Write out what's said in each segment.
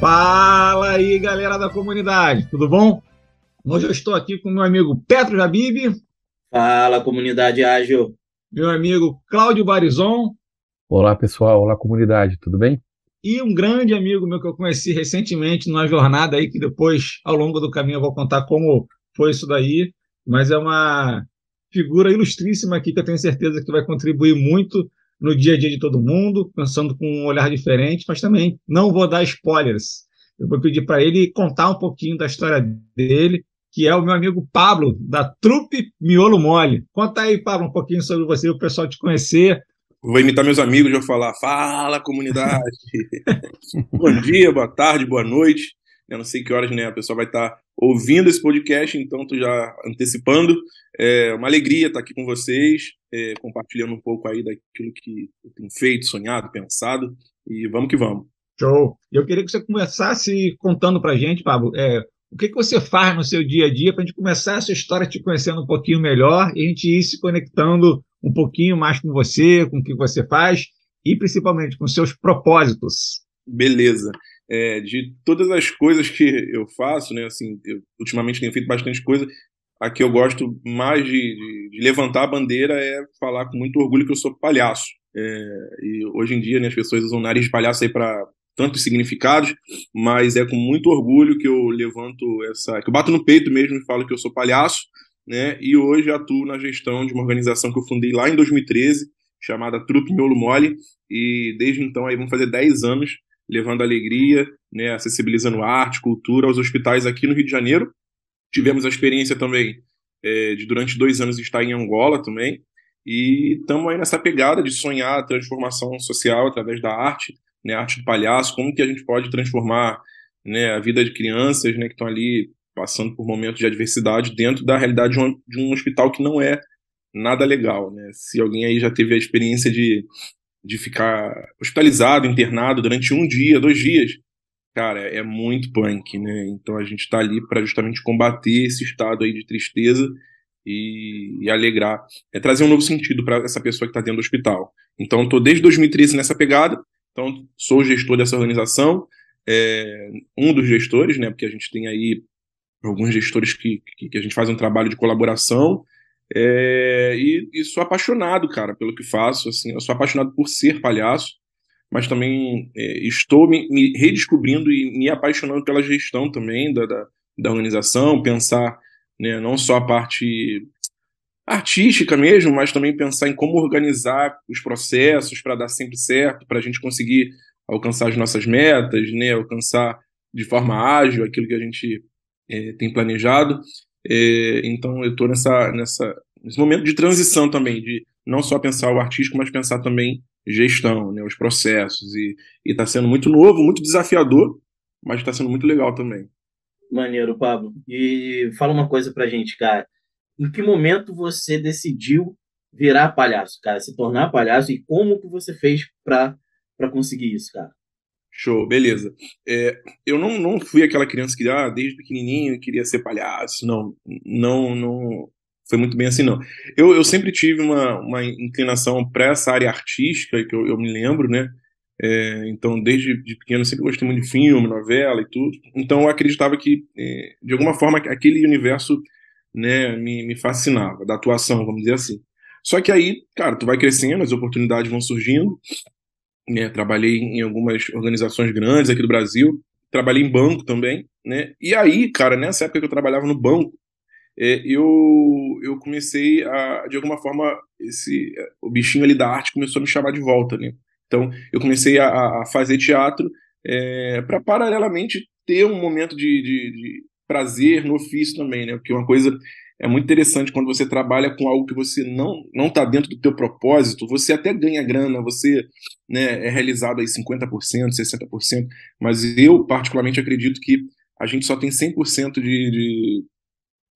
Fala aí, galera da comunidade, tudo bom? Hoje eu estou aqui com meu amigo Petro Jabib. Fala, comunidade ágil. Meu amigo Cláudio Barizon. Olá, pessoal. Olá, comunidade, tudo bem? E um grande amigo meu que eu conheci recentemente numa jornada aí, que depois, ao longo do caminho, eu vou contar como foi isso daí, mas é uma figura ilustríssima aqui que eu tenho certeza que vai contribuir muito no dia a dia de todo mundo, pensando com um olhar diferente, mas também não vou dar spoilers. Eu vou pedir para ele contar um pouquinho da história dele, que é o meu amigo Pablo, da Trupe Miolo Mole. Conta aí, Pablo, um pouquinho sobre você, o pessoal te conhecer. Vou imitar meus amigos, vou falar, fala comunidade. Bom dia, boa tarde, boa noite. Eu não sei que horas né, a pessoa vai estar tá ouvindo esse podcast, então tô já antecipando. É uma alegria estar aqui com vocês, é, compartilhando um pouco aí daquilo que eu tenho feito, sonhado, pensado, e vamos que vamos. Show! Eu queria que você começasse contando para gente, Pablo, é, o que, que você faz no seu dia a dia para a gente começar essa história te conhecendo um pouquinho melhor e a gente ir se conectando um pouquinho mais com você, com o que você faz e principalmente com seus propósitos. Beleza é, de todas as coisas que eu faço, né, assim, eu ultimamente tenho feito bastante coisa, a que eu gosto mais de, de, de, levantar a bandeira é falar com muito orgulho que eu sou palhaço. É, e hoje em dia né, as pessoas usam nariz de palhaço aí para tantos significados, mas é com muito orgulho que eu levanto essa, que eu bato no peito mesmo e falo que eu sou palhaço, né? E hoje atuo na gestão de uma organização que eu fundei lá em 2013, chamada Trupe Miolo Mole, e desde então aí vão fazer 10 anos levando alegria, né, acessibilizando arte, cultura aos hospitais aqui no Rio de Janeiro. Tivemos a experiência também é, de durante dois anos estar em Angola também, e estamos aí nessa pegada de sonhar a transformação social através da arte, né, arte do palhaço, como que a gente pode transformar né, a vida de crianças né, que estão ali passando por momentos de adversidade dentro da realidade de um, de um hospital que não é nada legal. Né? Se alguém aí já teve a experiência de de ficar hospitalizado, internado durante um dia, dois dias, cara, é muito punk, né? Então a gente está ali para justamente combater esse estado aí de tristeza e, e alegrar, é trazer um novo sentido para essa pessoa que está dentro do hospital. Então estou desde 2013 nessa pegada, então sou gestor dessa organização, é, um dos gestores, né? Porque a gente tem aí alguns gestores que, que, que a gente faz um trabalho de colaboração é, e, e, sou apaixonado, cara, pelo que faço. Assim, eu sou apaixonado por ser palhaço, mas também é, estou me, me, redescobrindo e me apaixonando pela gestão também da, da, da organização, pensar né, não só a parte artística mesmo, mas também pensar em como organizar os processos para dar sempre certo, para a gente conseguir alcançar as nossas metas, né, alcançar de forma ágil aquilo que a gente é, tem planejado. É, então eu estou nessa, nessa, nesse momento de transição também, de não só pensar o artístico, mas pensar também gestão, né, os processos. E está sendo muito novo, muito desafiador, mas está sendo muito legal também. Maneiro, Pablo. E fala uma coisa pra gente, cara. Em que momento você decidiu virar palhaço, cara? Se tornar palhaço e como que você fez para conseguir isso, cara? Show, beleza. É, eu não, não fui aquela criança que ah, desde pequenininho queria ser palhaço. Não, não, não foi muito bem assim, não. Eu, eu sempre tive uma, uma inclinação para essa área artística, que eu, eu me lembro, né? É, então, desde de pequeno, sempre gostei muito de filme, novela e tudo. Então, eu acreditava que, é, de alguma forma, aquele universo né, me, me fascinava, da atuação, vamos dizer assim. Só que aí, cara, tu vai crescendo, as oportunidades vão surgindo, né? Trabalhei em algumas organizações grandes aqui do Brasil, trabalhei em banco também, né? E aí, cara, nessa época que eu trabalhava no banco, é, eu, eu comecei a, de alguma forma, esse o bichinho ali da arte começou a me chamar de volta, né? Então, eu comecei a, a fazer teatro é, para, paralelamente, ter um momento de, de, de prazer no ofício também, né? Porque uma coisa é muito interessante quando você trabalha com algo que você não não está dentro do teu propósito, você até ganha grana, você né, é realizado aí 50%, 60%, mas eu particularmente acredito que a gente só tem 100% de, de,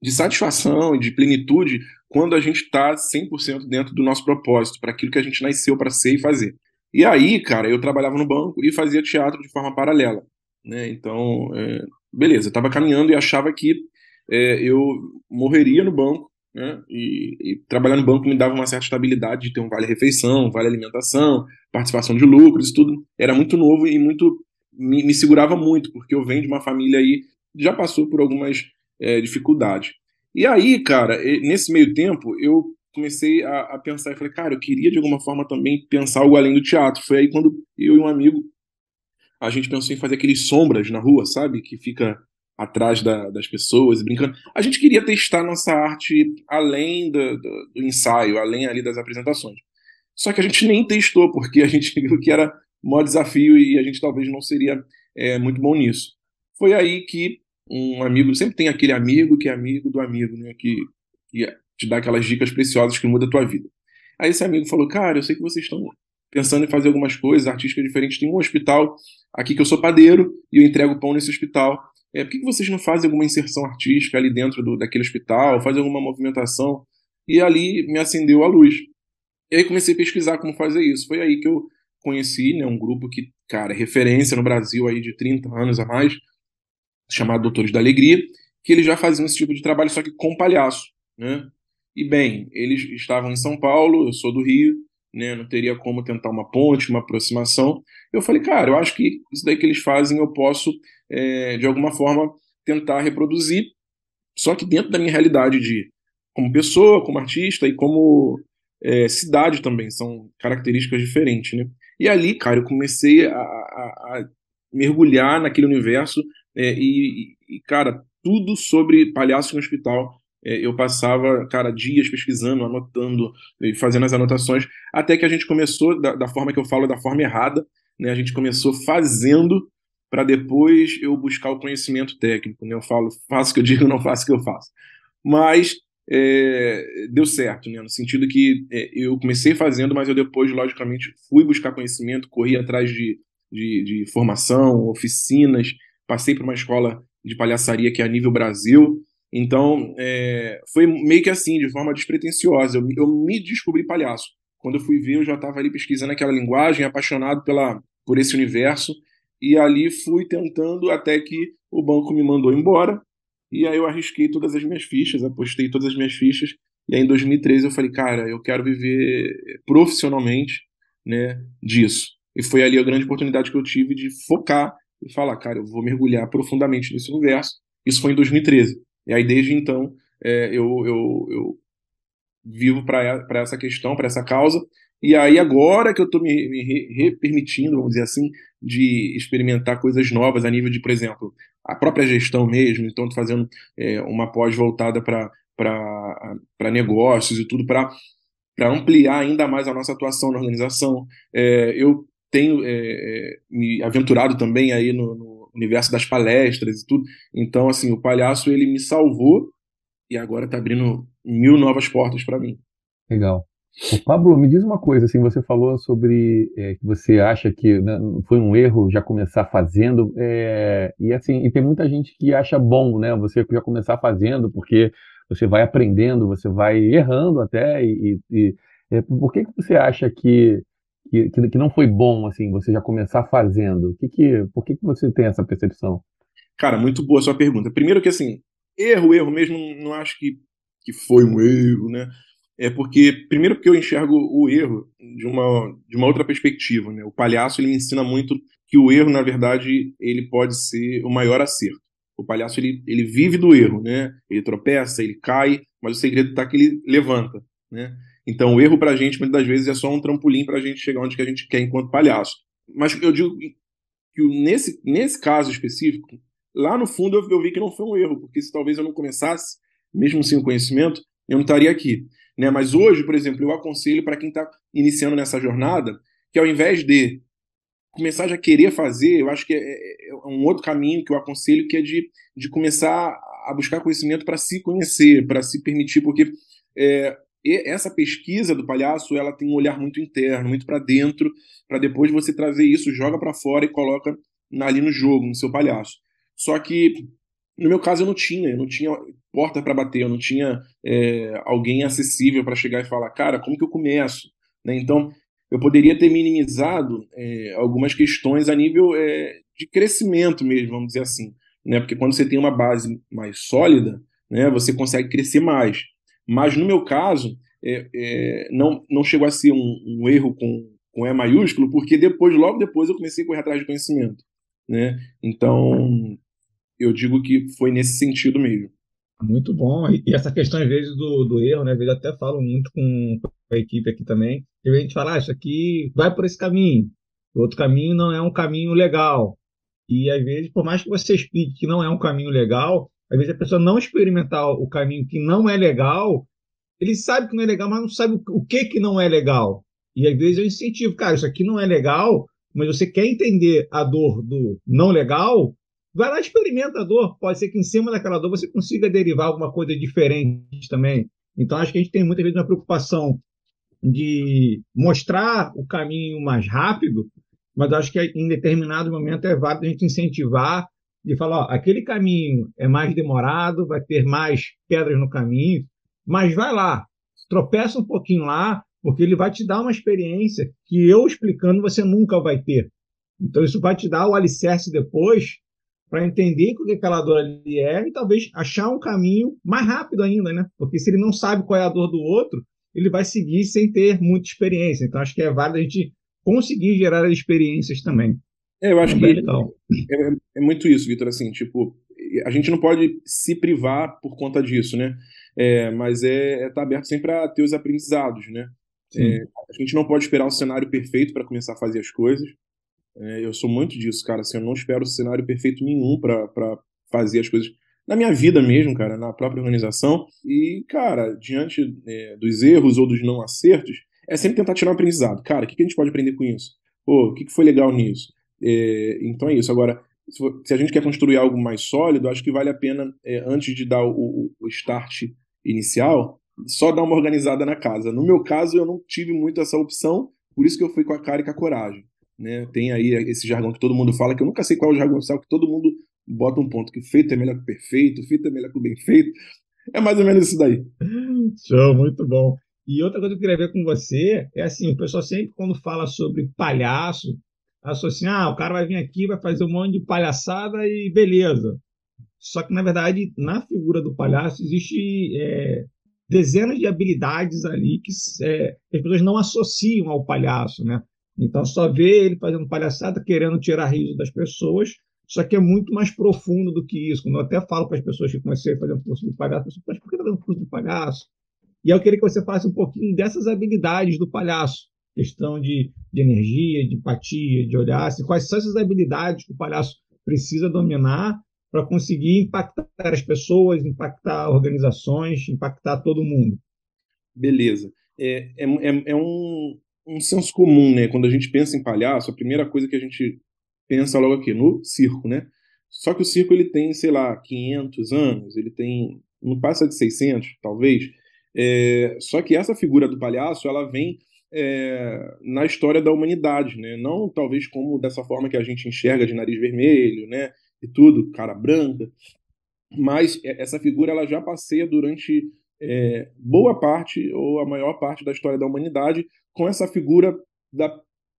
de satisfação e de plenitude quando a gente está 100% dentro do nosso propósito, para aquilo que a gente nasceu para ser e fazer. E aí, cara, eu trabalhava no banco e fazia teatro de forma paralela. Né? Então, é, beleza, eu estava caminhando e achava que é, eu morreria no banco, né? E, e, trabalhar no banco me dava uma certa estabilidade de ter um vale refeição, vale alimentação, participação de lucros, tudo era muito novo e muito me, me, segurava muito, porque eu venho de uma família aí que já passou por algumas é, dificuldades. E aí, cara, nesse meio tempo, eu comecei a, a pensar e falei, cara, eu queria de alguma forma também pensar algo além do teatro. Foi aí quando eu e um amigo a gente pensou em fazer aqueles sombras na rua, sabe? Que fica atrás da, das pessoas, brincando. A gente queria testar nossa arte além do, do, do, ensaio, além ali das apresentações. Só que a gente nem testou, porque a gente viu que era maior desafio e a gente talvez não seria é, muito bom nisso. Foi aí que um amigo, sempre tem aquele amigo que é amigo do amigo, né? Que, que te dá aquelas dicas preciosas que mudam a tua vida. Aí esse amigo falou, cara, eu sei que vocês estão pensando em fazer algumas coisas artísticas diferentes. Tem um hospital aqui que eu sou padeiro e eu entrego pão nesse hospital. É, por que, vocês não fazem alguma inserção artística ali dentro do, daquele hospital, fazem alguma movimentação? E ali me acendeu a luz. E aí comecei a pesquisar como fazer isso. Foi aí que eu conheci né, um grupo que, cara, é referência no Brasil aí de 30 anos a mais, chamado Doutores da Alegria, que eles já faziam esse tipo de trabalho, só que com palhaço. Né? E bem, eles estavam em São Paulo, eu sou do Rio, né, não teria como tentar uma ponte, uma aproximação. Eu falei, cara, eu acho que isso daí que eles fazem eu posso, é, de alguma forma, tentar reproduzir, só que dentro da minha realidade de como pessoa, como artista e como é, cidade também, são características diferentes, né? E ali, cara, eu comecei a, a, a mergulhar naquele universo é, e, e, cara, tudo sobre palhaço no hospital eu passava, cara, dias pesquisando, anotando fazendo as anotações, até que a gente começou, da, da forma que eu falo, da forma errada, né? A gente começou fazendo para depois eu buscar o conhecimento técnico, né? Eu falo, faço o que eu digo, não faço o que eu faço. Mas é, deu certo, né? No sentido que é, eu comecei fazendo, mas eu depois, logicamente, fui buscar conhecimento, corri atrás de, de, de formação, oficinas, passei por uma escola de palhaçaria que é a nível Brasil, então, é, foi meio que assim, de forma despretensiosa. Eu, eu, me descobri palhaço. Quando eu fui ver, eu já estava ali pesquisando aquela linguagem, apaixonado pela, por esse universo. E ali fui tentando até que o banco me mandou embora. E aí eu arrisquei todas as minhas fichas, apostei todas as minhas fichas. E aí em 2013 eu falei, cara, eu quero viver profissionalmente né, disso. E foi ali a grande oportunidade que eu tive de focar e falar, cara, eu vou mergulhar profundamente nesse universo. Isso foi em 2013. E aí, desde então, é, eu, eu, eu vivo para essa questão, para essa causa. E aí, agora que eu estou me, me permitindo, vamos dizer assim, de experimentar coisas novas a nível de, por exemplo, a própria gestão mesmo. Então, estou fazendo é, uma pós voltada para negócios e tudo, para ampliar ainda mais a nossa atuação na organização. É, eu tenho é, é me aventurado também aí no, no universo das palestras e tudo. Então, assim, o palhaço ele me salvou e agora está abrindo mil novas portas para mim. Legal. Pablo, me diz uma coisa, assim, você falou sobre é, que você acha que né, foi um erro já começar fazendo, é, e assim, e tem muita gente que acha bom, né, você já começar fazendo, porque você vai aprendendo, você vai errando até, e, e é, por que, que você acha que que, que, que, não foi bom, assim, você já começar fazendo? Que que, por que, que você tem essa percepção? Cara, muito boa sua pergunta. Primeiro que, assim, erro, erro mesmo, não acho que, que foi um erro, né? É porque, primeiro porque eu enxergo o erro de uma, de uma outra perspectiva, né? O palhaço, ele me ensina muito que o erro, na verdade, ele pode ser o maior acerto. O palhaço, ele, ele vive do erro, né? Ele tropeça, ele cai, mas o segredo está que ele levanta, né? Então, o erro para a gente, muitas das vezes, é só um trampolim para a gente chegar onde que a gente quer enquanto palhaço. Mas eu digo que nesse, nesse caso específico, lá no fundo eu, eu vi que não foi um erro, porque se talvez eu não começasse, mesmo sem o conhecimento, eu não estaria aqui. Né? Mas hoje, por exemplo, eu aconselho para quem está iniciando nessa jornada que ao invés de começar já querer fazer, eu acho que é, é, é um outro caminho que eu aconselho, que é de, de começar a buscar conhecimento para se conhecer, para se permitir, porque é, e essa pesquisa do palhaço, ela tem um olhar muito interno, muito para dentro, para depois você trazer isso, joga para fora e coloca ali no jogo, no seu palhaço. Só que no meu caso eu não tinha, eu não tinha porta para bater, eu não tinha é, alguém acessível para chegar e falar, cara, como que eu começo? Né? Então eu poderia ter minimizado é, algumas questões a nível é, de crescimento mesmo, vamos dizer assim, né? Porque quando você tem uma base mais sólida, né, você consegue crescer mais. Mas no meu caso, é, é, não, não chegou a ser um, um, erro com, com E maiúsculo, porque depois, logo depois, eu comecei a correr atrás de conhecimento. né? Então, eu digo que foi nesse sentido mesmo. Muito bom. E essa questão, às vezes, do, do erro, né? Às vezes, até falo muito com a equipe aqui também. E a gente fala, ah, isso aqui vai por esse caminho. O outro caminho não é um caminho legal. E, às vezes, por mais que você explique que não é um caminho legal, às vezes a pessoa não experimentar o caminho que não é legal, ele sabe que não é legal, mas não sabe o que que não é legal. E, às vezes, eu incentivo, cara, isso aqui não é legal, mas você quer entender a dor do não legal, vai lá experimenta a dor. Pode ser que em cima daquela dor você consiga derivar alguma coisa diferente também. Então, acho que a gente tem muitas vezes uma preocupação de mostrar o caminho mais rápido, mas acho que em determinado momento é válido a gente incentivar de falar, ó, aquele caminho é mais demorado, vai ter mais pedras no caminho, mas vai lá, tropeça um pouquinho lá, porque ele vai te dar uma experiência que eu explicando você nunca vai ter. Então isso vai te dar o alicerce depois para entender o que aquela dor ali é e talvez achar um caminho mais rápido ainda, né? Porque se ele não sabe qual é a dor do outro, ele vai seguir sem ter muita experiência. Então acho que é válido a gente conseguir gerar experiências também. É, eu acho que é, é, muito isso, Vitor. Assim, tipo, a gente não pode se privar por conta disso, né? É, mas é estar é tá aberto sempre a ter os aprendizados, né? É, a gente não pode esperar o cenário perfeito para começar a fazer as coisas. É, eu sou muito disso, cara. Assim, eu não espero cenário perfeito nenhum para fazer as coisas na minha vida mesmo, cara, na própria organização. E, cara, diante é, dos erros ou dos não acertos, é sempre tentar tirar um aprendizado. Cara, o que, que a gente pode aprender com isso? Pô, o que, que foi legal nisso? É, então é isso. Agora, se, a gente quer construir algo mais sólido, acho que vale a pena, é, antes de dar o, o start inicial, só dar uma organizada na casa. No meu caso, eu não tive muito essa opção, por isso que eu fui com a cara e com a coragem. Né? Tem aí esse jargão que todo mundo fala, que eu nunca sei qual é o jargão oficial, que todo mundo bota um ponto, que feito é melhor que perfeito, feito é melhor que bem feito. É mais ou menos isso daí. Show, muito bom. E outra coisa que eu queria ver com você é assim, o pessoal sempre quando fala sobre palhaço, associa, assim, ah, o cara vai vir aqui, vai fazer um monte de palhaçada e beleza. Só que, na verdade, na figura do palhaço existe é, dezenas de habilidades ali que, é, as pessoas não associam ao palhaço, né? Então, só vê ele fazendo palhaçada, querendo tirar riso das pessoas, só que é muito mais profundo do que isso. Quando eu até falo para as pessoas que comecei fazer um curso de palhaço, mas por que está fazendo curso de palhaço? E eu queria que você falasse um pouquinho dessas habilidades do palhaço. Questão de, de energia, de empatia, de olhar. Assim, quais são essas habilidades que o palhaço precisa dominar para conseguir impactar as pessoas, impactar organizações, impactar todo mundo? Beleza. É, é, é, é um, um senso comum, né? Quando a gente pensa em palhaço, a primeira coisa que a gente pensa logo aqui, no circo, né? Só que o circo ele tem, sei lá, 500 anos, ele tem, não passa de 600, talvez. É, só que essa figura do palhaço, ela vem é, na história da humanidade, né? Não talvez como dessa forma que a gente enxerga de nariz vermelho, né? E tudo, cara branca. Mas essa figura ela já passeia durante é, boa parte ou a maior parte da história da humanidade com essa figura da,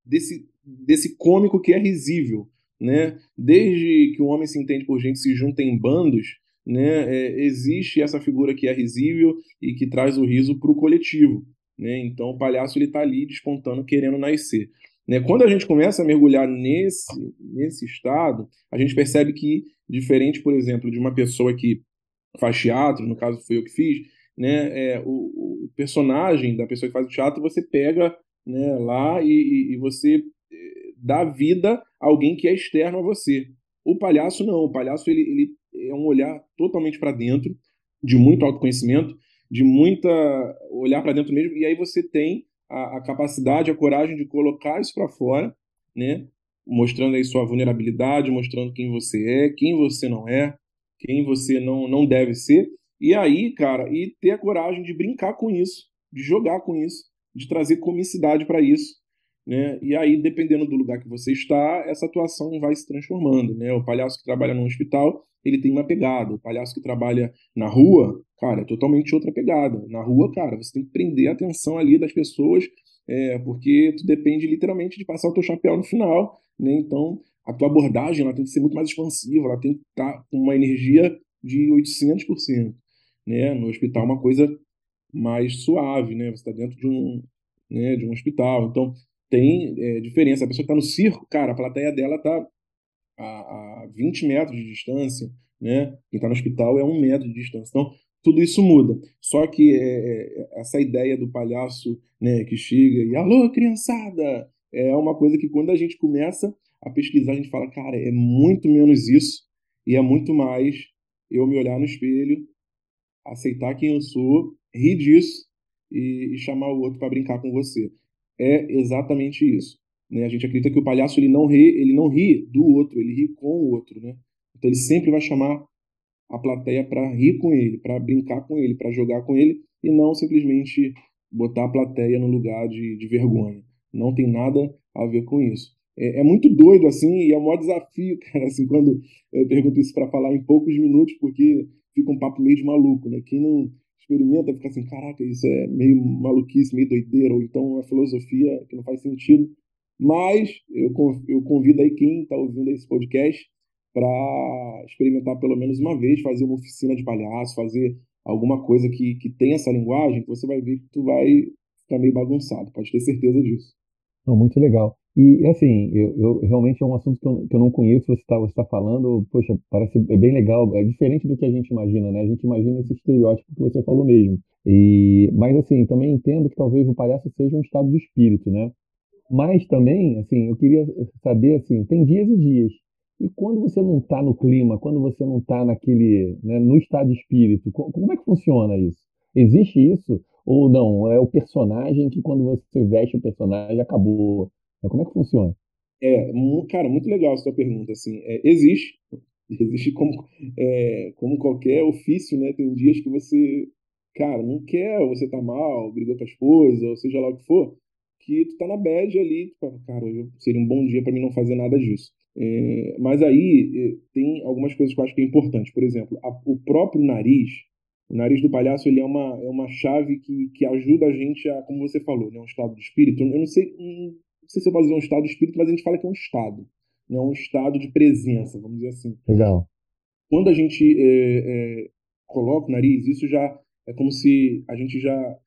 desse, desse cômico que é risível. Né? Desde que o homem se entende por gente se junta em bandos, né, é, existe essa figura que é risível e que traz o riso para o coletivo. Né? Então o palhaço ele está ali despontando, querendo nascer. Né? Quando a gente começa a mergulhar nesse, nesse estado, a gente percebe que, diferente, por exemplo, de uma pessoa que faz teatro, no caso foi eu que fiz, né, é, o, o, personagem da pessoa que faz o teatro você pega né, lá e, e, você eh, dá vida a alguém que é externo a você. O palhaço não, o palhaço ele, ele é um olhar totalmente para dentro, de muito autoconhecimento, de muita olhar para dentro mesmo, e aí você tem a, a capacidade, a coragem de colocar isso para fora, né, mostrando aí sua vulnerabilidade, mostrando quem você é, quem você não é, quem você não, não deve ser, e aí, cara, e ter a coragem de brincar com isso, de jogar com isso, de trazer comicidade para isso. Né? E aí, dependendo do lugar que você está, essa atuação vai se transformando. Né? O palhaço que trabalha no hospital, ele tem uma pegada. O palhaço que trabalha na rua, cara, é totalmente outra pegada. Na rua, cara, você tem que prender a atenção ali das pessoas, é, porque tu depende literalmente de passar o teu chapéu no final. Né? Então, a tua abordagem ela tem que ser muito mais expansiva, ela tem que estar tá com uma energia de 800% né? No hospital uma coisa mais suave, né? Você está dentro de um, né, de um hospital, então tem é, diferença. A pessoa que está no circo, cara, a plateia dela tá a, a 20 metros de distância, né? Quem está no hospital é um metro de distância. Então, tudo isso muda. Só que é, é, essa ideia do palhaço né, que chega e alô, criançada, é uma coisa que quando a gente começa a pesquisar, a gente fala, cara, é muito menos isso e é muito mais eu me olhar no espelho, aceitar quem eu sou, rir disso e, e chamar o outro para brincar com você. É exatamente isso. Né? A gente acredita que o palhaço ele não ri, ele não ri do outro, ele ri com o outro, né? Então ele sempre vai chamar a plateia para rir com ele, para brincar com ele, para jogar com ele e não simplesmente botar a plateia no lugar de, de vergonha. Não tem nada a ver com isso. É, é, muito doido, assim, e é o maior desafio, cara, assim, quando eu pergunto isso para falar em poucos minutos, porque fica um papo meio de maluco, né? Quem não experimenta fica assim, caraca, isso é meio maluquice, meio doideira, ou então é filosofia que não faz sentido. Mas eu, eu convido aí quem está ouvindo esse podcast para experimentar pelo menos uma vez, fazer uma oficina de palhaço, fazer alguma coisa que, que tenha essa linguagem, você vai ver que tu vai ficar meio bagunçado, pode ter certeza disso. Não, muito legal. E assim, eu, eu, realmente é um assunto que eu, que eu não conheço, você está você tá falando, poxa, parece bem legal, é diferente do que a gente imagina, né? A gente imagina esse estereótipo que você falou mesmo. E, mas assim, também entendo que talvez o palhaço seja um estado de espírito, né? Mas também, assim, eu queria saber, assim, tem dias e dias. E quando você não está no clima, quando você não está naquele, né, no estado de espírito, como é que funciona isso? Existe isso? Ou não? É o personagem que quando você veste o personagem acabou? É, como é que funciona? É, cara, muito legal a sua pergunta. Assim, é, existe, existe como, é, como qualquer ofício, né? Tem dias que você, cara, não quer, você tá mal, brigou com a esposa, ou seja lá o que for, que tu tá na bad ali, tu fala, cara, hoje seria um bom dia para mim não fazer nada disso. É, mas aí é, tem algumas coisas que eu acho que é importante. Por exemplo, a, o próprio nariz, o nariz do palhaço, ele é uma, é uma chave que, que ajuda a gente a, como você falou, né, um estado de espírito. Eu não sei, não sei se eu posso dizer um estado de espírito, mas a gente fala que é um estado, né, um estado de presença, vamos dizer assim. Legal. Quando a gente é, é, coloca o nariz, isso já é como se a gente já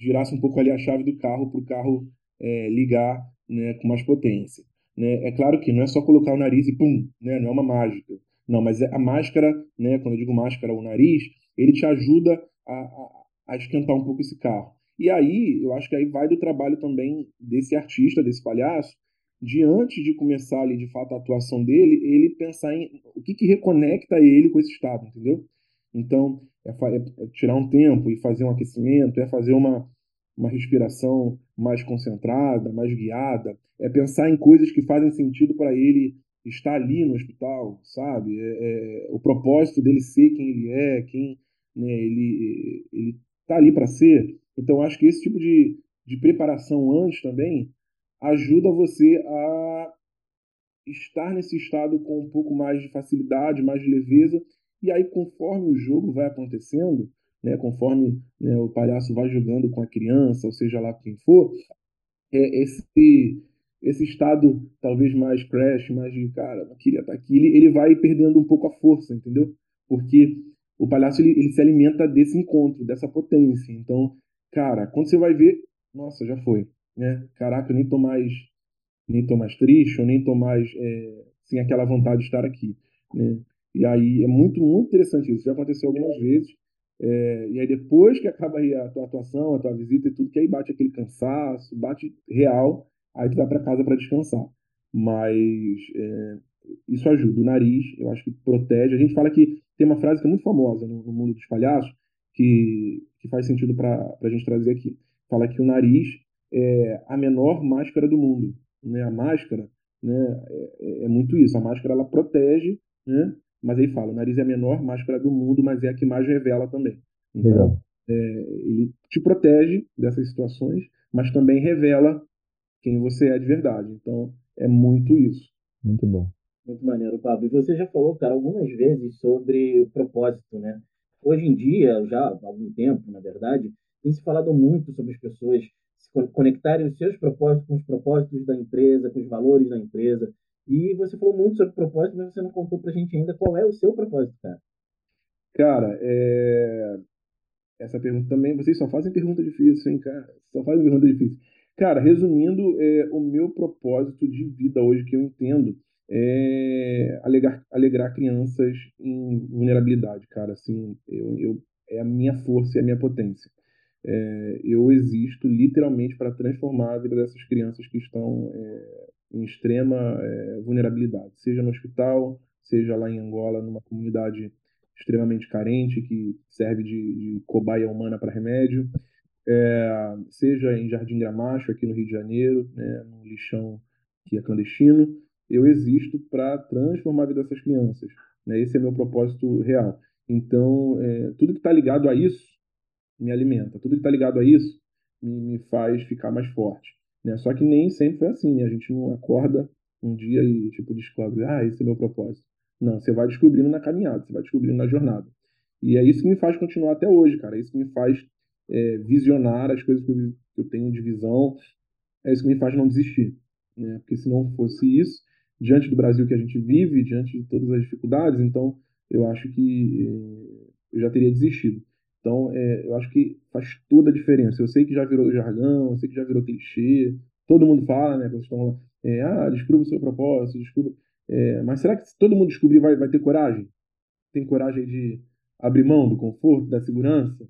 girasse um pouco ali a chave do carro para o carro é, ligar né, com mais potência. Né? É claro que não é só colocar o nariz e pum, né? não é uma mágica. Não, mas é a máscara, né, quando eu digo máscara, o nariz, ele te ajuda a, a, a esquentar um pouco esse carro. E aí, eu acho que aí vai do trabalho também desse artista, desse palhaço, de antes de começar ali, de fato, a atuação dele, ele pensar em o que, que reconecta ele com esse estado, entendeu? Então, é, é, tirar um tempo e fazer um aquecimento, é fazer uma, uma respiração mais concentrada, mais guiada, é pensar em coisas que fazem sentido para ele estar ali no hospital, sabe? É, é, o propósito dele ser quem ele é, quem né, ele ele está ali para ser. Então, acho que esse tipo de, de preparação antes também ajuda você a estar nesse estado com um pouco mais de facilidade, mais de leveza. E aí, conforme o jogo vai acontecendo, né, conforme né, o palhaço vai jogando com a criança, ou seja lá quem for, é, esse, esse estado talvez mais crash, mais de cara, não queria estar aqui, ele, ele vai perdendo um pouco a força, entendeu? Porque o palhaço ele, ele se alimenta desse encontro, dessa potência. Então, cara, quando você vai ver, nossa, já foi, né? Caraca, eu nem tô mais, nem tô mais triste, ou nem tô mais é, sem aquela vontade de estar aqui, né? E aí é muito, muito interessante isso. Já aconteceu algumas vezes. É, e aí depois que acaba a tua atuação, a tua visita e tudo, que aí bate aquele cansaço, bate real, aí tu vai para casa para descansar. Mas é, isso ajuda. O nariz, eu acho que protege. A gente fala que tem uma frase que é muito famosa no, no mundo dos palhaços, que, que faz sentido para a gente trazer aqui. Fala que o nariz é a menor máscara do mundo. Né? A máscara né, é, é muito isso. A máscara ela protege, né? Mas aí fala, o nariz é a menor máscara do mundo, mas é a que mais revela também. Então, é, ele te protege dessas situações, mas também revela quem você é de verdade. Então, é muito isso. Muito bom. Muito maneiro, Pablo. E você já falou, cara, algumas vezes sobre propósito, né? Hoje em dia, já há algum tempo, na verdade, tem se falado muito sobre as pessoas se conectarem os seus propósitos com os propósitos da empresa, com os valores da empresa. E você falou muito sobre propósito, mas você não contou pra gente ainda qual é o seu propósito, cara. Cara, é... essa pergunta também, vocês só fazem pergunta difícil, hein, cara? Só fazem pergunta difícil. Cara, resumindo, é, o meu propósito de vida hoje que eu entendo é alegrar, alegrar crianças em vulnerabilidade, cara. Assim, eu, eu é a minha força e a minha potência. É, eu existo literalmente para transformar a vida dessas crianças que estão é, em extrema é, vulnerabilidade, seja no hospital, seja lá em Angola, numa comunidade extremamente carente que serve de, de cobaia humana para remédio, é, seja em Jardim Gramacho, aqui no Rio de Janeiro, né, no lixão que é clandestino, eu existo para transformar a vida dessas crianças. Né? Esse é meu propósito real. Então, é, tudo que está ligado a isso me alimenta. Tudo que está ligado a isso me, me, faz ficar mais forte. Né? Só que nem sempre foi assim. Né? A gente não acorda um dia e tipo descobre, ah, esse é meu propósito. Não, você vai descobrindo na caminhada, você vai descobrindo na jornada. E é isso que me faz continuar até hoje, cara. É isso que me faz é, visionar as coisas que eu, tenho de visão. É isso que me faz não desistir. Né? Porque se não fosse isso, diante do Brasil que a gente vive, diante de todas as dificuldades, então eu acho que é, eu já teria desistido. Então, é, eu acho que faz toda a diferença. Eu sei que já virou jargão, eu sei que já virou clichê. Todo mundo fala, né? Quando estão é, ah, descubra o seu propósito, descubra. É, mas será que se todo mundo descobrir vai, vai ter coragem? Tem coragem de abrir mão do conforto, da segurança?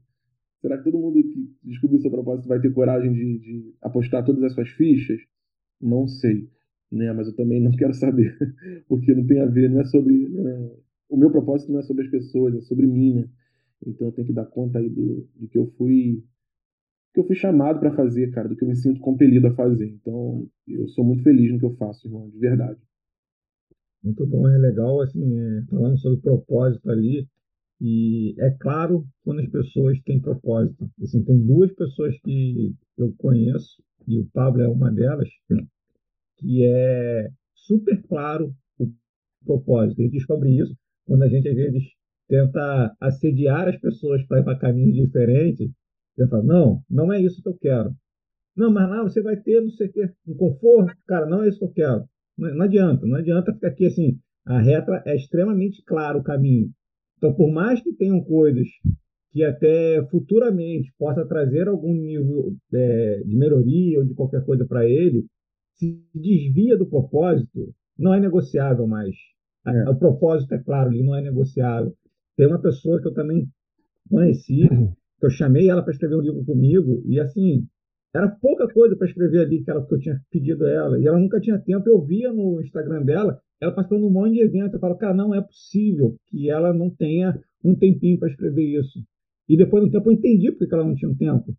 Será que todo mundo que descobrir o seu propósito vai ter coragem de, de apostar todas as suas fichas? Não sei, né? Mas eu também não quero saber, porque não tem a ver, não é sobre né? o meu propósito não é sobre as pessoas, é sobre mim, né? Então eu tenho que dar conta aí do, do que eu fui que eu fui chamado para fazer, cara, do que eu me sinto compelido a fazer. Então eu sou muito feliz no que eu faço, irmão, de verdade. Muito bom, é legal, assim, é, falando sobre propósito ali, e é claro quando as pessoas têm propósito. Assim, tem duas pessoas que eu conheço, e o Pablo é uma delas, que é super claro o propósito. Ele descobre isso quando a gente, às vezes, tenta assediar as pessoas para ir para caminhos diferentes. Você fala, não, não é isso que eu quero. Não, mas lá você vai ter, não sei o quê, um conforto. Cara, não é isso que eu quero. Não, não adianta, não adianta ficar aqui assim. A reta é extremamente claro o caminho. Então, por mais que tenham coisas que até futuramente possa trazer algum nível é, de melhoria ou de qualquer coisa para ele, se desvia do propósito, não é negociável mais. É. O propósito, é claro, ele não é negociável. Tem uma pessoa que eu também conheci, que eu chamei ela para escrever um livro comigo, e assim, era pouca coisa para escrever ali que, ela, que eu tinha pedido a ela, e ela nunca tinha tempo. Eu via no Instagram dela, ela participando um monte de evento. Eu falo, cara, não é possível que ela não tenha um tempinho para escrever isso. E depois de um tempo eu entendi por que ela não tinha um tempo.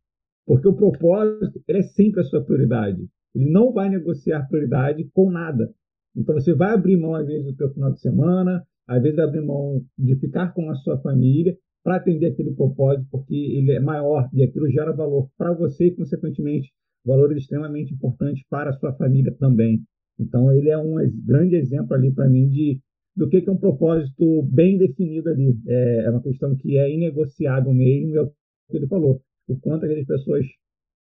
Porque o propósito ele é sempre a sua prioridade. Ele não vai negociar prioridade com nada. Então você vai abrir mão, às vezes, do seu final de semana, às vezes abrir mão de ficar com a sua família para atender aquele propósito, porque ele é maior e aquilo gera valor para você e, consequentemente, valores extremamente importantes para a sua família também. Então, ele é um grande exemplo ali para mim de do que, é um propósito bem definido ali. É, é, uma questão que é inegociável mesmo, e é o que ele falou. O quanto as pessoas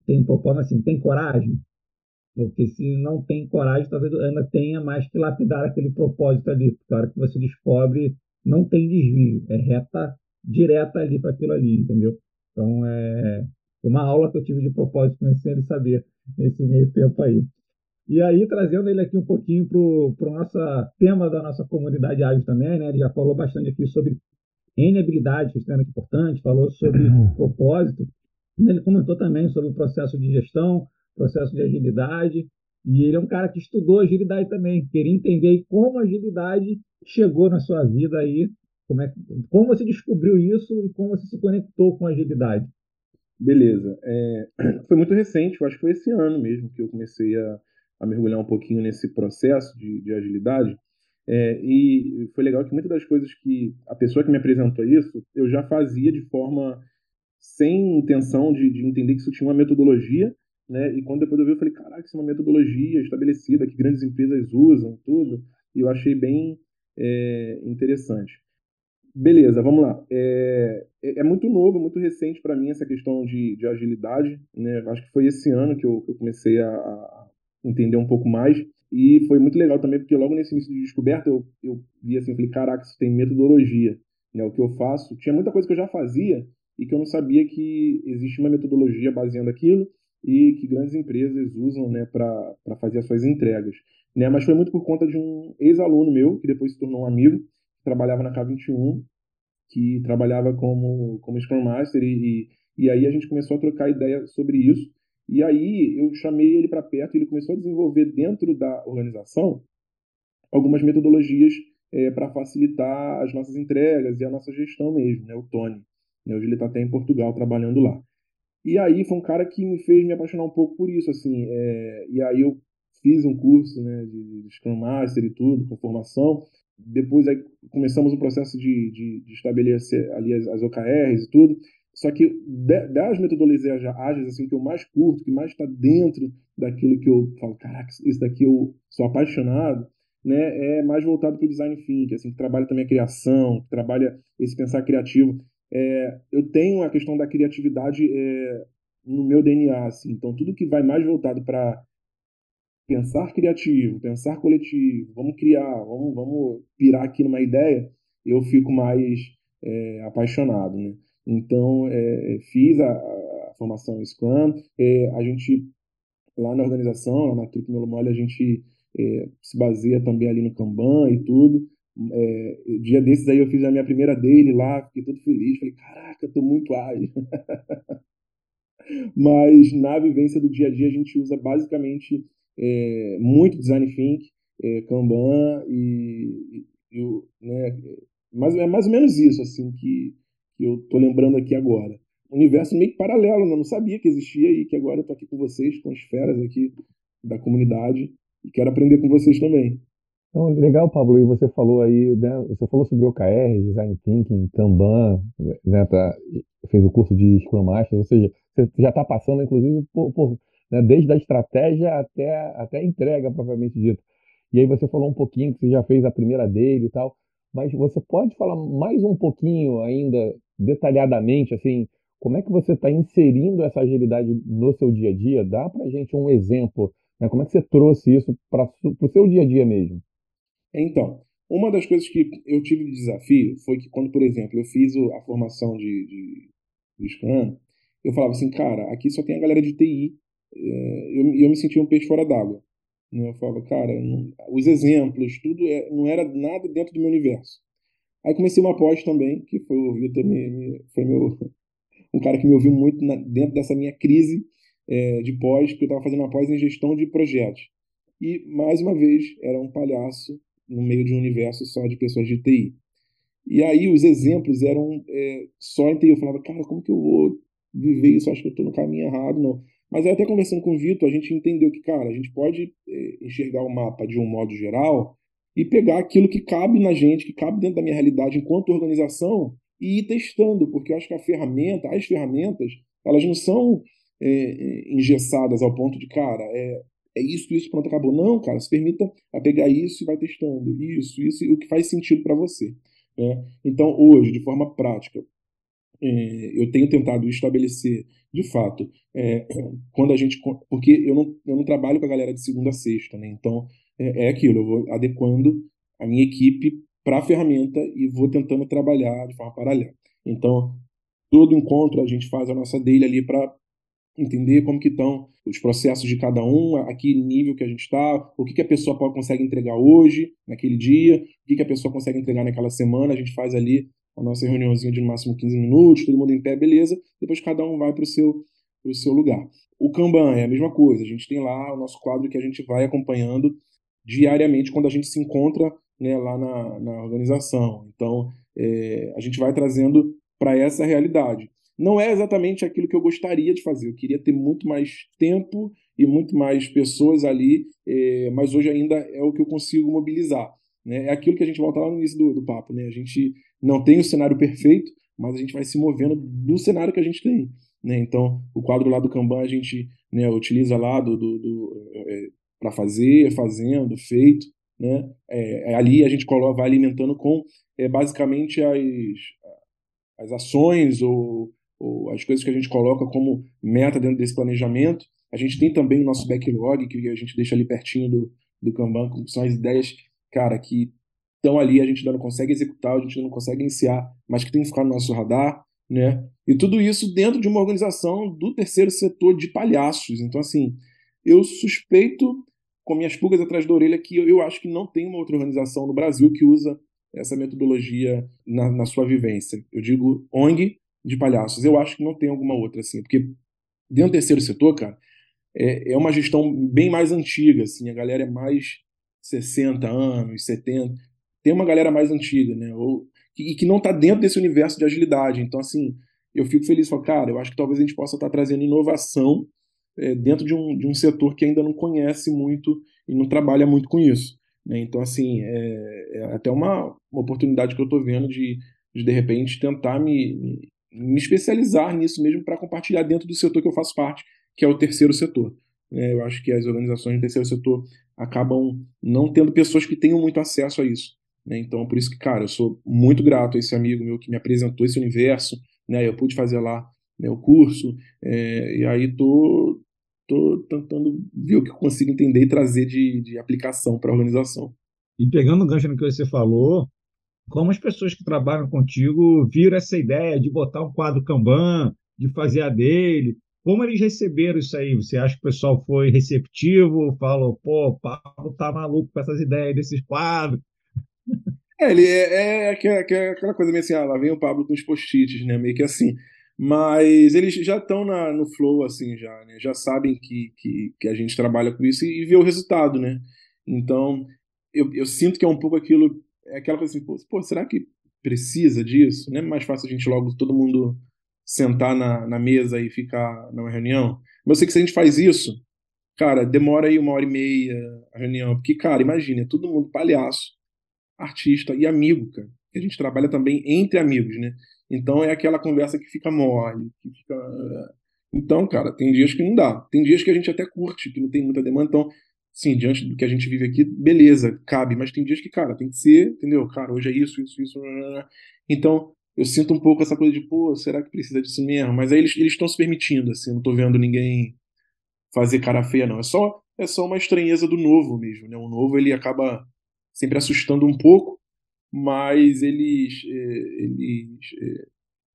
têm propósito, assim, tem coragem, porque se não tem coragem, talvez ainda tenha mais que lapidar aquele propósito ali. Porque a hora que você descobre, não tem desvio, é reta direta ali para aquilo ali, entendeu? Então, é uma aula que eu tive de propósito conhecer ele saber nesse meio tempo aí. E aí, trazendo ele aqui um pouquinho para o nosso tema da nossa comunidade ágil também, né? Ele já falou bastante aqui sobre N habilidades, que é extremamente importante, falou sobre propósito. Ele comentou também sobre o processo de gestão, processo de agilidade, e ele é um cara que estudou agilidade também, queria entender como a agilidade chegou na sua vida aí, como, é, como você descobriu isso e como você se conectou com a agilidade. Beleza. É, foi muito recente, eu acho que foi esse ano mesmo que eu comecei a, a mergulhar um pouquinho nesse processo de, de agilidade. É, e foi legal que muitas das coisas que a pessoa que me apresentou isso, eu já fazia de forma sem intenção de, de entender que isso tinha uma metodologia, né? E quando depois eu vi, eu falei, caraca, isso é uma metodologia estabelecida que grandes empresas usam, tudo. E eu achei bem é, interessante. Beleza, vamos lá. É, é, é muito novo, muito recente para mim essa questão de, de agilidade. Né? Acho que foi esse ano que eu, que eu comecei a, a, entender um pouco mais. E foi muito legal também, porque logo nesse início de descoberta eu, eu vi assim, falei, caraca, isso tem metodologia. Né? O que eu faço, tinha muita coisa que eu já fazia e que eu não sabia que existe uma metodologia baseando aquilo e que grandes empresas usam né, para fazer as suas entregas. Né? Mas foi muito por conta de um ex-aluno meu, que depois se tornou um amigo, que trabalhava na K21, que trabalhava como, como Scrum Master, e, e, e aí a gente começou a trocar ideia sobre isso. E aí eu chamei ele para perto e ele começou a desenvolver dentro da organização algumas metodologias é, para facilitar as nossas entregas e a nossa gestão mesmo, né? o Tony. Né? Hoje ele está até em Portugal trabalhando lá. E aí foi um cara que me fez me apaixonar um pouco por isso, assim. É, e aí eu fiz um curso né, de, de Scrum Master e tudo, com formação. Depois aí começamos o processo de, de, de estabelecer ali as, as, OKRs e tudo. Só que das metodologias ágeis assim, que eu mais curto, que mais está dentro daquilo que eu falo, caraca, isso daqui eu sou apaixonado, né, é mais voltado para o design thinking, assim, que trabalha também a criação, que trabalha esse pensar criativo. É, eu tenho a questão da criatividade é, no meu DNA, assim, então tudo que vai mais voltado para pensar criativo, pensar coletivo, vamos criar, vamos, vamos pirar aqui numa ideia, eu fico mais é, apaixonado, né? Então, é, fiz a, a, formação Scrum, é, a gente, lá na organização, lá na Truque Melo Mole, a gente é, se baseia também ali no Kanban e tudo. É, dia desses aí eu fiz a minha primeira daily lá, fiquei todo feliz, falei, caraca, eu tô muito ágil. Mas na vivência do dia a dia a gente usa basicamente é, muito design thinking, é, Kanban e, e, né, mas é mais ou menos isso assim que, que eu tô lembrando aqui agora. universo meio que paralelo, né? eu não sabia que existia e que agora eu tô aqui com vocês, com as feras aqui da comunidade e quero aprender com vocês também. Então, legal, Pablo, e você falou aí, né, você falou sobre OKR, Design Thinking, Kanban, né, tá, fez o curso de Scrum Master, ou seja, você já está passando, inclusive, por, por né, desde a estratégia até, até a entrega, propriamente dito. E aí você falou um pouquinho que você já fez a primeira dele e tal, mas você pode falar mais um pouquinho ainda, detalhadamente, assim, como é que você está inserindo essa agilidade no seu dia a dia? Dá para gente um exemplo, né? como é que você trouxe isso para o seu dia a dia mesmo? Então, uma das coisas que eu tive de desafio foi que quando, por exemplo, eu fiz a formação de, de, de Scrum, eu falava assim, cara, aqui só tem a galera de TI, é, eu, eu me sentia um peixe fora d'água. Né? Eu falava, cara, não, os exemplos, tudo é, não era nada dentro do meu universo. Aí comecei uma pós também, que foi o Vitor, me, me, foi meu, um cara que me ouviu muito na, dentro dessa minha crise é, de pós, porque eu estava fazendo uma pós em gestão de projetos. E, mais uma vez, era um palhaço no meio de um universo só de pessoas de TI. E aí os exemplos eram é, só em TI. Eu falava, cara, como que eu vou viver isso? Acho que eu estou no caminho errado, não. Mas aí até conversando com o Vitor, a gente entendeu que, cara, a gente pode é, enxergar o mapa de um modo geral e pegar aquilo que cabe na gente, que cabe dentro da minha realidade enquanto organização e ir testando, porque eu acho que a ferramenta, as ferramentas, elas não são é, é engessadas ao ponto de, cara, é, é isso, isso, pronto, acabou. Não, cara, se permita a pegar isso e vai testando. Isso, isso, o que faz sentido para você. Né? Então, hoje, de forma prática, é, eu tenho tentado estabelecer, de fato, é, quando a gente. Porque eu não, eu não trabalho com a galera de segunda a sexta, né? Então, é, é aquilo, eu vou adequando a minha equipe para a ferramenta e vou tentando trabalhar de forma paralela. Então, todo encontro a gente faz a nossa daily ali para entender como que estão os processos de cada um, a que nível que a gente está, o que, que a pessoa pode, consegue entregar hoje, naquele dia, o que, que a pessoa consegue entregar naquela semana, a gente faz ali a nossa reuniãozinha de no máximo 15 minutos, todo mundo em pé, beleza, depois cada um vai para o seu, seu lugar. O Kanban é a mesma coisa, a gente tem lá o nosso quadro que a gente vai acompanhando diariamente quando a gente se encontra né, lá na, na organização. Então, é, a gente vai trazendo para essa realidade. Não é exatamente aquilo que eu gostaria de fazer. Eu queria ter muito mais tempo e muito mais pessoas ali, é, mas hoje ainda é o que eu consigo mobilizar. Né? É aquilo que a gente volta lá no início do, do papo. Né? A gente não tem o cenário perfeito, mas a gente vai se movendo do cenário que a gente tem. Né? Então, o quadro lá do Kanban a gente né, utiliza lá do, do, do é, para fazer, fazendo, feito. Né? É, ali a gente coloca, vai alimentando com é, basicamente as, as ações ou as coisas que a gente coloca como meta dentro desse planejamento. A gente tem também o nosso backlog, que a gente deixa ali pertinho do, do Kanban, que são as ideias, cara, que estão ali, a gente ainda não consegue executar, a gente ainda não consegue iniciar, mas que tem que ficar no nosso radar. né? E tudo isso dentro de uma organização do terceiro setor de palhaços. Então, assim, eu suspeito, com minhas pulgas atrás da orelha, que eu, eu acho que não tem uma outra organização no Brasil que usa essa metodologia na, na sua vivência. Eu digo ONG de palhaços. Eu acho que não tem alguma outra, assim, porque dentro do terceiro setor, cara, é, é uma gestão bem mais antiga, assim, a galera é mais 60 anos, 70, tem uma galera mais antiga, né? Ou, e que não está dentro desse universo de agilidade. Então, assim, eu fico feliz, falo, cara, eu acho que talvez a gente possa estar tá trazendo inovação é, dentro de um, de um setor que ainda não conhece muito e não trabalha muito com isso. Né? Então, assim, é, é, até uma, uma oportunidade que eu estou vendo de, de, de repente, tentar me, me, me especializar nisso mesmo para compartilhar dentro do setor que eu faço parte, que é o terceiro setor. Né? Eu acho que as organizações do terceiro setor acabam não tendo pessoas que tenham muito acesso a isso. Né? Então, por isso que, cara, eu sou muito grato a esse amigo meu que me apresentou esse universo. Né? Eu pude fazer lá né, o curso, é, e aí tô, tô tentando ver o que eu consigo entender e trazer de, de aplicação para a organização. E pegando o gancho no que você falou, como as pessoas que trabalham contigo viram essa ideia de botar um quadro Kanban, de fazer a dele, como eles receberam isso aí? Você acha que o pessoal foi receptivo? Falou, pô, o Pablo tá maluco com essas ideias desses quadros. É, ele é, é, é, é aquela coisa meio assim, ah, lá vem o Pablo com os post-its, né? Meio que assim. Mas eles já estão no flow, assim, já, né? Já sabem que, que, que, a gente trabalha com isso e, e vê o resultado, né? Então, eu, eu sinto que é um pouco aquilo, é aquela coisa assim, pô, pô, será que precisa disso? Não é mais fácil a gente logo, todo mundo sentar na, na mesa e ficar numa reunião? Mas eu sei que se a gente faz isso, cara, demora aí uma hora e meia a reunião, porque, cara, imagina, é todo mundo palhaço, artista e amigo, cara. A gente trabalha também entre amigos, né? Então é aquela conversa que fica mole, que fica. Então, cara, tem dias que não dá. Tem dias que a gente até curte, que não tem muita demanda. Então, sim, diante do que a gente vive aqui, beleza, cabe. Mas tem dias que, cara, tem que ser, entendeu? Cara, hoje é isso, isso, isso. Então, eu sinto um pouco essa coisa de, pô, será que precisa disso mesmo? Mas aí eles estão se permitindo, assim, não tô vendo ninguém fazer cara feia, não. É só, é só uma estranheza do novo mesmo, né? O novo, ele acaba sempre assustando um pouco, mas eles, é, eles é,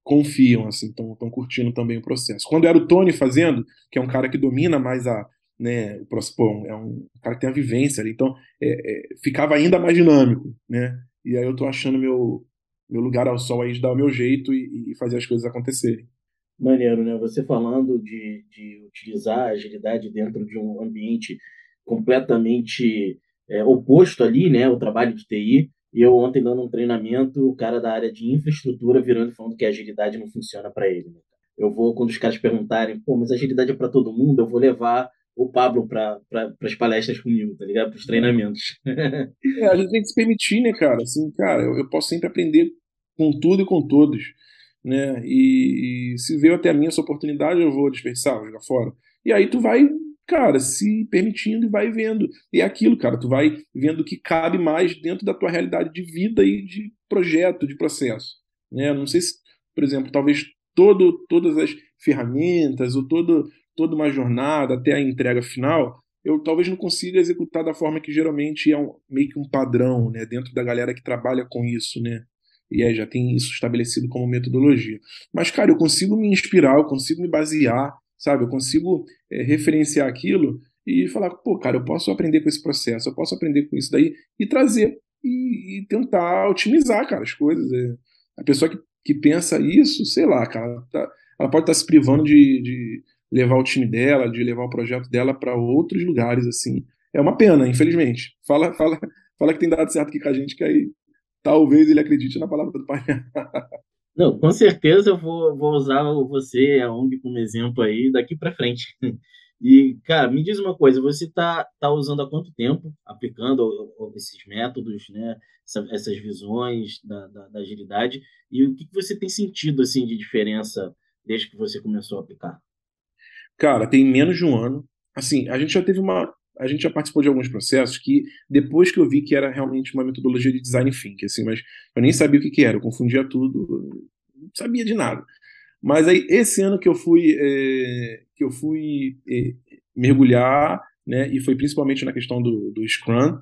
confiam, assim, estão curtindo também o processo. Quando era o Tony fazendo, que é um cara que domina mais a, né, o pô, é um cara que tem a vivência ali, então é, é, ficava ainda mais dinâmico, né? E aí eu tô achando meu, meu lugar ao sol aí de dar o meu jeito e, e fazer as coisas acontecerem. Maneiro, né? Você falando de, de utilizar a agilidade dentro de um ambiente completamente é, oposto ali, né? O trabalho de TI. E eu ontem dando um treinamento, o cara da área de infraestrutura virando e falando que a agilidade não funciona para ele. Né? Eu vou, quando os caras perguntarem, pô, mas agilidade é para todo mundo, eu vou levar o Pablo para pra, as palestras comigo, tá ligado? Para os treinamentos. é, a gente tem que se permitir, né, cara? Assim, cara, eu, eu posso sempre aprender com tudo e com todos, né? E, e se veio até a mim essa oportunidade, eu vou dispersar, vou jogar fora. E aí tu vai, cara, se permitindo e vai vendo. E é aquilo, cara, tu vai vendo o que cabe mais dentro da tua realidade de vida e de projeto, de processo. Né? Não sei se, por exemplo, talvez todo, todas as ferramentas ou todo, toda uma jornada até a entrega final, eu talvez não consiga executar da forma que geralmente é um, meio que um padrão, né, dentro da galera que trabalha com isso, né? E aí já tem isso estabelecido como metodologia. Mas, cara, eu consigo me inspirar, eu consigo me basear, sabe? Eu consigo é, referenciar aquilo e falar, pô, cara, eu posso aprender com esse processo, eu posso aprender com isso daí e trazer e, e tentar otimizar, cara, as coisas. É. A pessoa que, que pensa isso, sei lá, cara, tá, ela pode estar se privando de, de levar o time dela, de levar o projeto dela para outros lugares, assim. É uma pena, infelizmente. Fala, fala, fala que tem dado certo aqui com a gente, que aí talvez ele acredite na palavra do pai. Não, com certeza eu vou, vou usar você, a ONG, como exemplo aí daqui para frente. E, cara, me diz uma coisa, você está tá usando há quanto tempo, aplicando esses métodos, né, essas visões da, da, da agilidade, e o que, que você tem sentido, assim, de diferença desde que você começou a aplicar? Cara, tem menos de um ano. Assim, a gente já teve uma. A gente já participou de alguns processos que, depois que eu vi que era realmente uma metodologia de design thinking, assim, mas eu nem sabia o que, que era, eu confundia tudo, não sabia de nada. Mas aí, esse ano que eu fui, é, que eu fui é, mergulhar, né, e foi principalmente na questão do, do Scrum,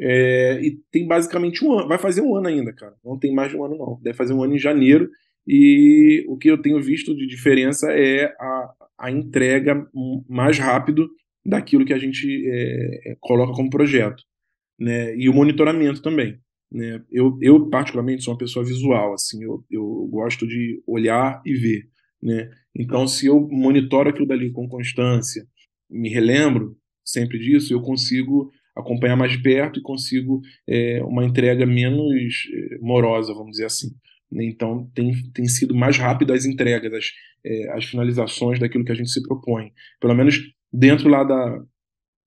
é, e tem basicamente um ano, vai fazer um ano ainda, cara, não tem mais de um ano não, deve fazer um ano em janeiro, e o que eu tenho visto de diferença é a, a entrega mais rápido daquilo que a gente é, coloca como projeto, né? E o monitoramento também. Né? Eu, eu, particularmente, sou uma pessoa visual, assim, eu, eu gosto de olhar e ver. Né? Então, se eu monitoro aquilo dali com constância, me relembro sempre disso, eu consigo acompanhar mais perto e consigo é, uma entrega menos é, morosa, vamos dizer assim. Né? Então, tem, tem sido mais rápido as entregas, as, é, as finalizações daquilo que a gente se propõe. Pelo menos dentro lá da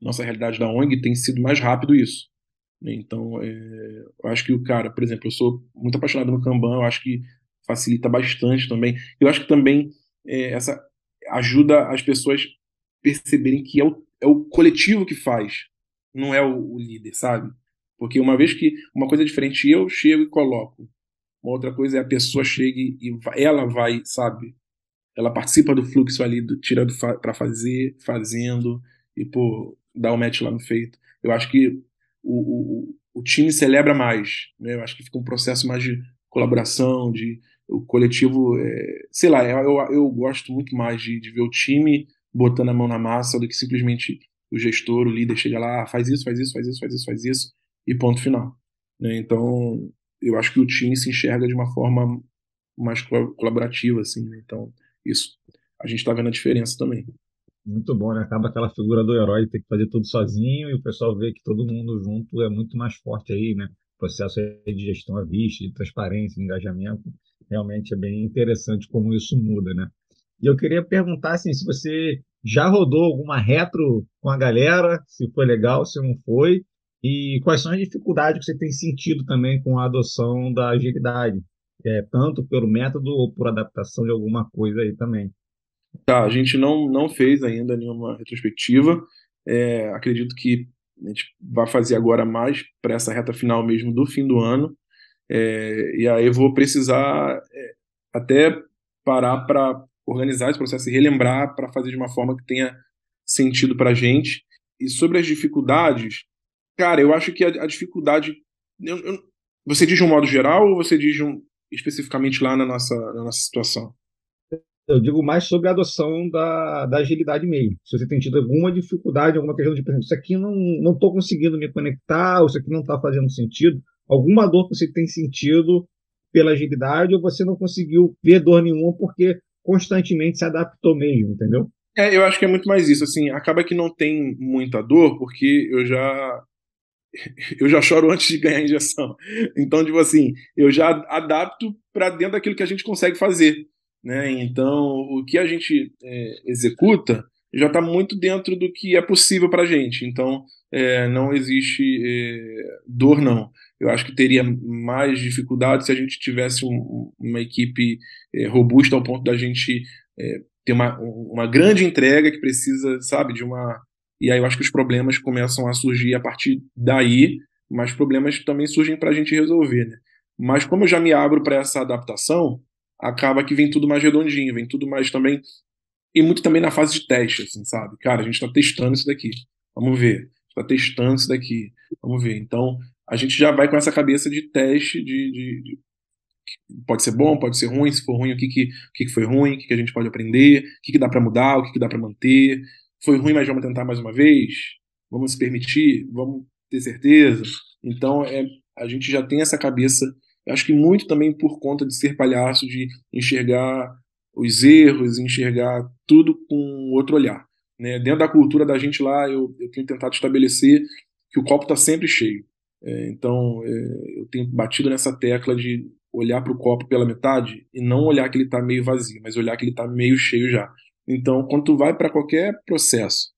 nossa realidade da ONG, tem sido mais rápido isso. Então, é, eu acho que o cara, por exemplo, eu sou muito apaixonado no Kanban, eu acho que facilita bastante também. Eu acho que também é, essa ajuda as pessoas perceberem que é o, é o coletivo que faz, não é o, o líder, sabe? Porque uma vez que uma coisa é diferente, eu chego e coloco. Uma outra coisa é a pessoa chega e ela vai, sabe? Ela participa do fluxo ali, do, tirando para fazer, fazendo e pô, dá o match lá no feito. Eu acho que o, o, o time celebra mais. Né? Eu acho que fica um processo mais de colaboração, de o coletivo, é, sei lá, eu, eu gosto muito mais de, de ver o time botando a mão na massa do que simplesmente o gestor, o líder chega lá, ah, faz isso, faz isso, faz isso, faz isso, faz isso e ponto final. Né? Então, eu acho que o time se enxerga de uma forma mais colaborativa, assim. Né? Então, isso a gente está vendo a diferença também. Muito bom, né? Acaba aquela figura do herói ter que fazer tudo sozinho e o pessoal vê que todo mundo junto é muito mais forte aí, né? O processo de gestão à vista, de transparência, de engajamento, realmente é bem interessante como isso muda, né? E eu queria perguntar assim, se você já rodou alguma retro com a galera, se foi legal, se não foi, e quais são as dificuldades que você tem sentido também com a adoção da agilidade, é, tanto pelo método ou por adaptação de alguma coisa aí também. Tá, a gente não, não fez ainda nenhuma retrospectiva. É, acredito que a gente vai fazer agora mais para essa reta final mesmo do fim do ano. É, e aí vou precisar é, até parar para organizar esse processo e relembrar para fazer de uma forma que tenha sentido para a gente. E sobre as dificuldades, cara, eu acho que a, a dificuldade. Eu, eu, você diz de um modo geral ou você diz um, especificamente lá na nossa, na nossa situação? Eu digo mais sobre a adoção da, da agilidade mesmo. Se você tem tido alguma dificuldade, alguma questão de, por exemplo, isso aqui não estou conseguindo me conectar, ou isso aqui não está fazendo sentido, alguma dor que você tem sentido pela agilidade, ou você não conseguiu ver dor nenhuma porque constantemente se adaptou mesmo, entendeu? É, eu acho que é muito mais isso. Assim, acaba que não tem muita dor, porque eu já eu já choro antes de ganhar a injeção. Então, tipo assim, eu já adapto para dentro daquilo que a gente consegue fazer. Né? Então, o que a gente é, executa já está muito dentro do que é possível para a gente. Então, é, não existe é, dor, não. Eu acho que teria mais dificuldade se a gente tivesse um, uma equipe é, robusta ao ponto da gente é, ter uma, uma grande entrega que precisa, sabe, de uma. E aí eu acho que os problemas começam a surgir a partir daí, mas problemas também surgem para a gente resolver. Né? Mas como eu já me abro para essa adaptação, acaba que vem tudo mais redondinho, vem tudo mais também. E muito também na fase de teste, assim, sabe? Cara, a gente está testando isso daqui. Vamos ver. Está testando isso daqui. Vamos ver. Então, a gente já vai com essa cabeça de teste, de, de, de pode ser bom, pode ser ruim, se for ruim, o que, que, o que, foi ruim, o que, que a gente pode aprender, o que, que dá para mudar, o que, que dá para manter. Foi ruim, mas vamos tentar mais uma vez. Vamos se permitir, vamos ter certeza. Então, é, a gente já tem essa cabeça Acho que muito também por conta de ser palhaço, de enxergar os erros, enxergar tudo com outro olhar. Né? Dentro da cultura da gente lá, eu, eu tenho tentado estabelecer que o copo está sempre cheio. É, então, é, eu tenho batido nessa tecla de olhar para o copo pela metade e não olhar que ele está meio vazio, mas olhar que ele está meio cheio já. Então, quando tu vai para qualquer processo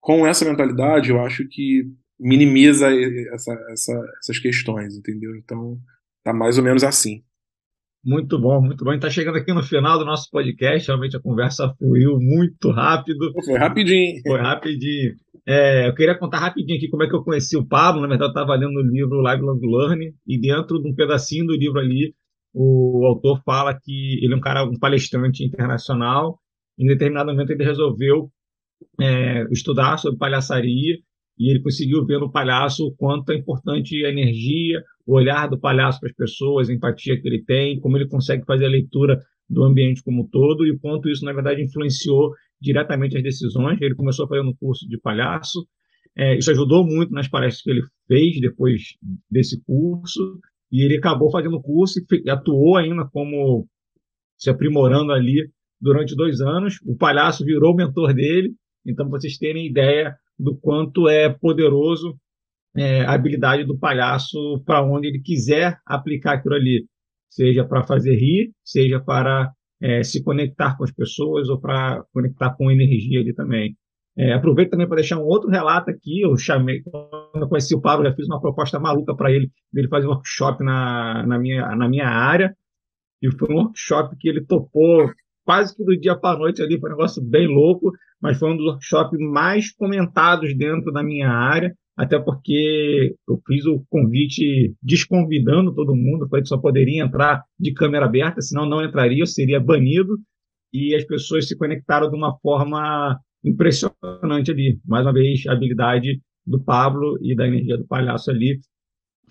com essa mentalidade, eu acho que minimiza essa, essa, essas questões, entendeu? Então, Tá mais ou menos assim. Muito bom, muito bom. Está chegando aqui no final do nosso podcast. Realmente a conversa fluiu muito rápido. Foi rapidinho. Foi rapidinho. É, eu queria contar rapidinho aqui como é que eu conheci o Pablo. Na verdade, eu estava lendo o livro Live Long Learn e dentro de um pedacinho do livro ali, o autor fala que ele é um cara, um palestrante internacional. Em determinado momento, ele resolveu é, estudar sobre palhaçaria e ele conseguiu ver no palhaço o quanto é importante a energia, o olhar do palhaço para as pessoas, a empatia que ele tem, como ele consegue fazer a leitura do ambiente como um todo e o quanto isso, na verdade, influenciou diretamente as decisões. Ele começou fazendo um curso de palhaço, é, isso ajudou muito nas palestras que ele fez depois desse curso, e ele acabou fazendo o curso e atuou ainda como se aprimorando ali durante dois anos. O palhaço virou o mentor dele, então vocês terem ideia do quanto é poderoso é, a habilidade do palhaço para onde ele quiser aplicar aquilo ali, seja para fazer rir, seja para é, se conectar com as pessoas ou para conectar com energia ali também. É, aproveito também para deixar um outro relato aqui. Eu chamei, quando eu conheci o Pablo, já fiz uma proposta maluca para ele, dele fazer um workshop na, na, minha, na minha área. E foi um workshop que ele topou quase que do dia para a noite ali, foi um negócio bem louco, mas foi um dos workshops mais comentados dentro da minha área até porque eu fiz o convite desconvidando todo mundo, falei que só poderia entrar de câmera aberta, senão não entraria, eu seria banido, e as pessoas se conectaram de uma forma impressionante ali. Mais uma vez, a habilidade do Pablo e da energia do palhaço ali,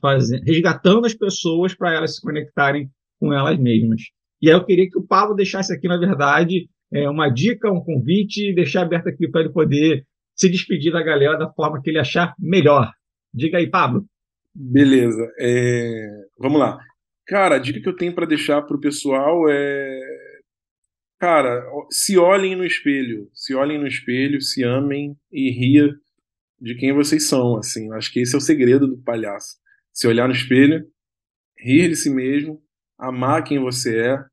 fazendo, resgatando as pessoas para elas se conectarem com elas mesmas. E aí eu queria que o Pablo deixasse aqui, na verdade, é, uma dica, um convite, deixar aberto aqui para ele poder se despedir da galera da forma que ele achar melhor. Diga aí, Pablo. Beleza. É... Vamos lá. Cara, a dica que eu tenho para deixar para o pessoal é. Cara, se olhem no espelho. Se olhem no espelho, se amem e ria de quem vocês são. Assim, acho que esse é o segredo do palhaço. Se olhar no espelho, rir de si mesmo, amar quem você é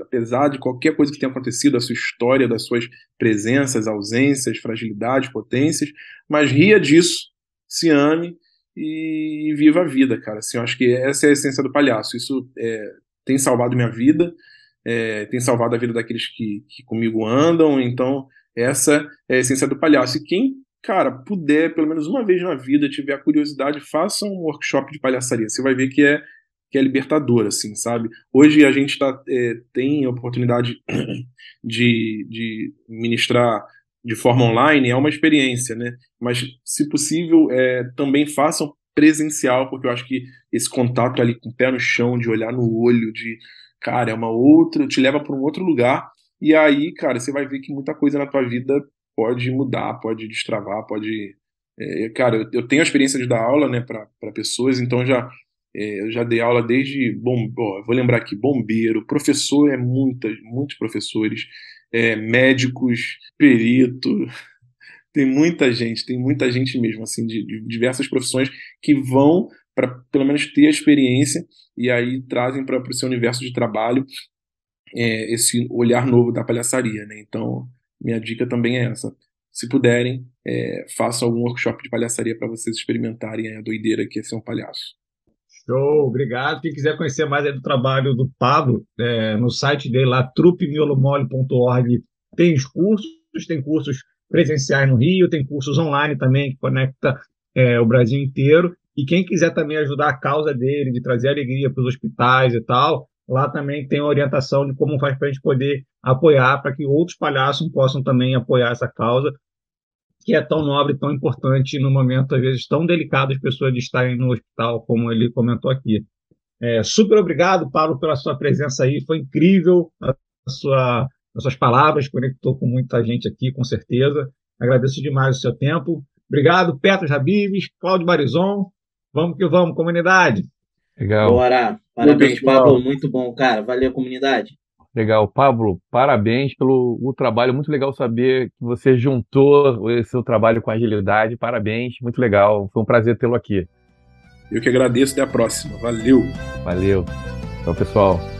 apesar de qualquer coisa que tenha acontecido, a sua história, das suas presenças, ausências, fragilidades, potências, mas ria disso, se ame e viva a vida, cara. Assim, eu acho que essa é a essência do palhaço. Isso é, tem salvado minha vida, é, tem salvado a vida daqueles que, que comigo andam, então essa é a essência do palhaço. E quem, cara, puder, pelo menos uma vez na vida, tiver a curiosidade, faça um workshop de palhaçaria. Você vai ver que é que é libertador, assim, sabe? Hoje a gente tá, é, tem a oportunidade de, de ministrar de forma online, é uma experiência, né? Mas, se possível, é, também façam presencial, porque eu acho que esse contato ali com o pé no chão, de olhar no olho, de, cara, é uma outra, te leva para um outro lugar, e aí, cara, você vai ver que muita coisa na tua vida pode mudar, pode destravar, pode. É, cara, eu, eu tenho a experiência de dar aula, né, para pessoas, então já eu já dei aula desde, bom, ó, vou lembrar aqui, bombeiro, professor é muitas, muitos professores, é, médicos, perito, tem muita gente, tem muita gente mesmo, assim, de, de diversas profissões que vão para pelo menos ter a experiência e aí trazem para o seu universo de trabalho é, esse olhar novo da palhaçaria, né? Então, minha dica também é essa. Se puderem, é, façam algum workshop de palhaçaria para vocês experimentarem a doideira que é ser um palhaço. Show, obrigado. Quem quiser conhecer mais do trabalho do Pablo, é, no site dele lá, trupemiolomole.org, tem os cursos, tem cursos presenciais no Rio, tem cursos online também que conecta é, o Brasil inteiro. E quem quiser também ajudar a causa dele, de trazer alegria para os hospitais e tal, lá também tem orientação de como faz para a gente poder apoiar, para que outros palhaços possam também apoiar essa causa que é tão nobre, tão importante no momento, às vezes, tão delicado as pessoas de estarem no hospital, como ele comentou aqui. É, super obrigado, Paulo, pela sua presença aí. Foi incrível a sua, as suas palavras, conectou com muita gente aqui, com certeza. Agradeço demais o seu tempo. Obrigado, Petros Habibes, Cláudio Barizon. Vamos que vamos, comunidade. Legal. Bora. Parabéns, Pablo. Muito bom, cara. Valeu, comunidade. Legal. Pablo, parabéns pelo o trabalho. Muito legal saber que você juntou o seu trabalho com agilidade. Parabéns, muito legal. Foi um prazer tê-lo aqui. Eu que agradeço. Até a próxima. Valeu. Valeu. Tchau, pessoal.